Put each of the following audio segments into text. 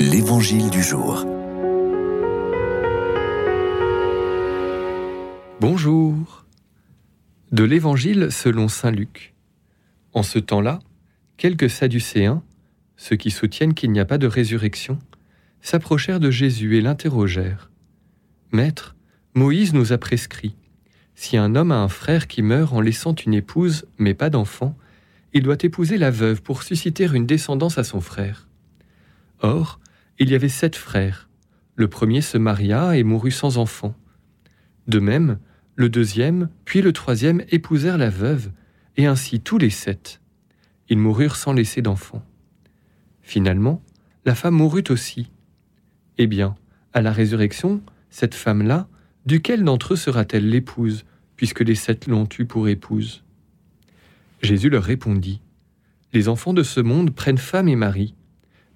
L'Évangile du jour. Bonjour. De l'Évangile selon Saint Luc. En ce temps-là, quelques Sadducéens, ceux qui soutiennent qu'il n'y a pas de résurrection, s'approchèrent de Jésus et l'interrogèrent. Maître, Moïse nous a prescrit, si un homme a un frère qui meurt en laissant une épouse mais pas d'enfant, il doit épouser la veuve pour susciter une descendance à son frère. Or, il y avait sept frères. Le premier se maria et mourut sans enfant. De même, le deuxième, puis le troisième épousèrent la veuve, et ainsi tous les sept. Ils moururent sans laisser d'enfant. Finalement, la femme mourut aussi. Eh bien, à la résurrection, cette femme-là, duquel d'entre eux sera-t-elle l'épouse, puisque les sept l'ont eue pour épouse? Jésus leur répondit, Les enfants de ce monde prennent femme et mari,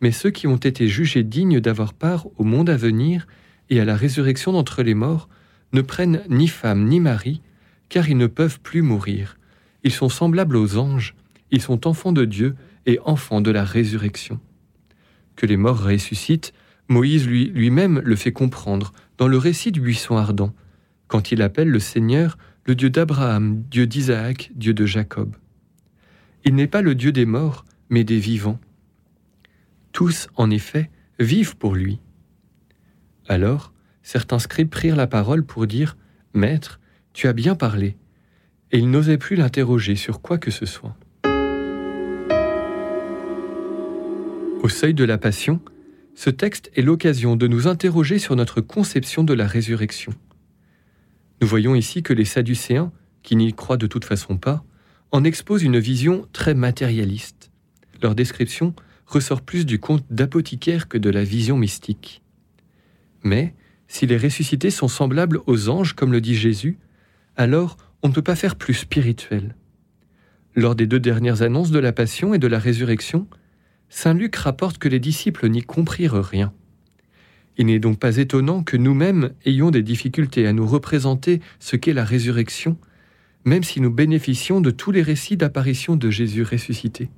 mais ceux qui ont été jugés dignes d'avoir part au monde à venir et à la résurrection d'entre les morts ne prennent ni femme ni mari, car ils ne peuvent plus mourir. Ils sont semblables aux anges, ils sont enfants de Dieu et enfants de la résurrection. Que les morts ressuscitent, Moïse lui, lui-même le fait comprendre dans le récit du buisson ardent, quand il appelle le Seigneur le Dieu d'Abraham, Dieu d'Isaac, Dieu de Jacob. Il n'est pas le Dieu des morts, mais des vivants. Tous, en effet, vivent pour lui. Alors, certains scribes prirent la parole pour dire Maître, tu as bien parlé. Et ils n'osaient plus l'interroger sur quoi que ce soit. Au seuil de la Passion, ce texte est l'occasion de nous interroger sur notre conception de la résurrection. Nous voyons ici que les Sadducéens, qui n'y croient de toute façon pas, en exposent une vision très matérialiste. Leur description ressort plus du conte d'apothicaire que de la vision mystique. Mais, si les ressuscités sont semblables aux anges, comme le dit Jésus, alors on ne peut pas faire plus spirituel. Lors des deux dernières annonces de la Passion et de la Résurrection, Saint Luc rapporte que les disciples n'y comprirent rien. Il n'est donc pas étonnant que nous-mêmes ayons des difficultés à nous représenter ce qu'est la résurrection, même si nous bénéficions de tous les récits d'apparition de Jésus ressuscité.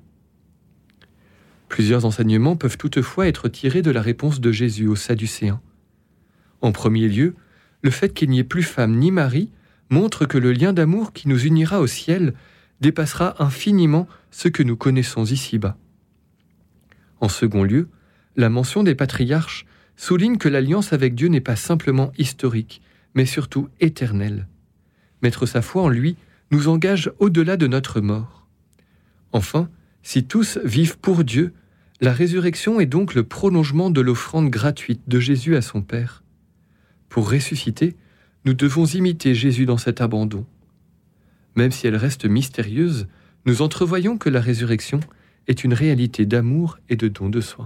Plusieurs enseignements peuvent toutefois être tirés de la réponse de Jésus aux Sadducéens. En premier lieu, le fait qu'il n'y ait plus femme ni mari montre que le lien d'amour qui nous unira au ciel dépassera infiniment ce que nous connaissons ici-bas. En second lieu, la mention des patriarches souligne que l'alliance avec Dieu n'est pas simplement historique, mais surtout éternelle. Mettre sa foi en lui nous engage au-delà de notre mort. Enfin, si tous vivent pour Dieu, la résurrection est donc le prolongement de l'offrande gratuite de Jésus à son Père. Pour ressusciter, nous devons imiter Jésus dans cet abandon. Même si elle reste mystérieuse, nous entrevoyons que la résurrection est une réalité d'amour et de don de soi.